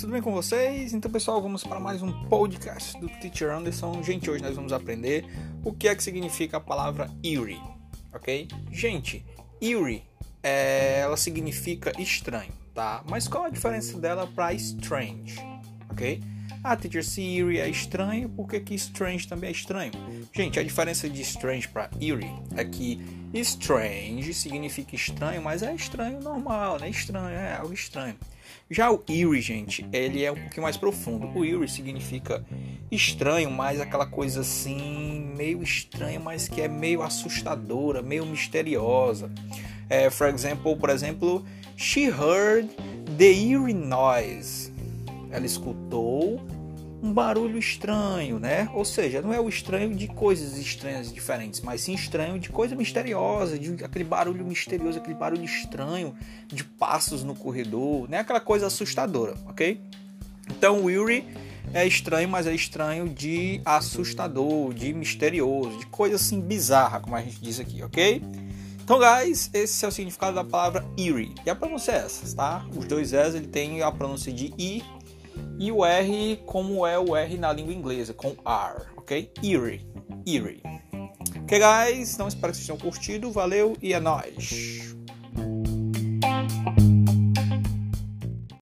tudo bem com vocês? Então, pessoal, vamos para mais um podcast do Teacher Anderson. Gente, hoje nós vamos aprender o que é que significa a palavra eerie, ok? Gente, eerie, é, ela significa estranho, tá? Mas qual a diferença dela para strange, ok? Ah, teacher, eerie é estranho, por que, que strange também é estranho? Gente, a diferença de strange para eerie é que strange significa estranho, mas é estranho normal, né? Estranho, é algo estranho. Já o eerie, gente, ele é um pouquinho mais profundo. O eerie significa estranho, mas aquela coisa assim, meio estranha, mas que é meio assustadora, meio misteriosa. É, for example, por exemplo, she heard the eerie noise. Ela escutou um barulho estranho, né? Ou seja, não é o estranho de coisas estranhas diferentes, mas sim estranho de coisa misteriosa, de aquele barulho misterioso, aquele barulho estranho de passos no corredor, né? Aquela coisa assustadora, ok? Então, Weary é estranho, mas é estranho de assustador, de misterioso, de coisa assim bizarra, como a gente diz aqui, ok? Então, guys, esse é o significado da palavra eerie. E a pronúncia é essa, tá? Os dois S ele tem a pronúncia de I e o R como é o R na língua inglesa, com R, ok? Eerie, eerie. Ok, guys? Então espero que vocês tenham curtido. Valeu e é nóis!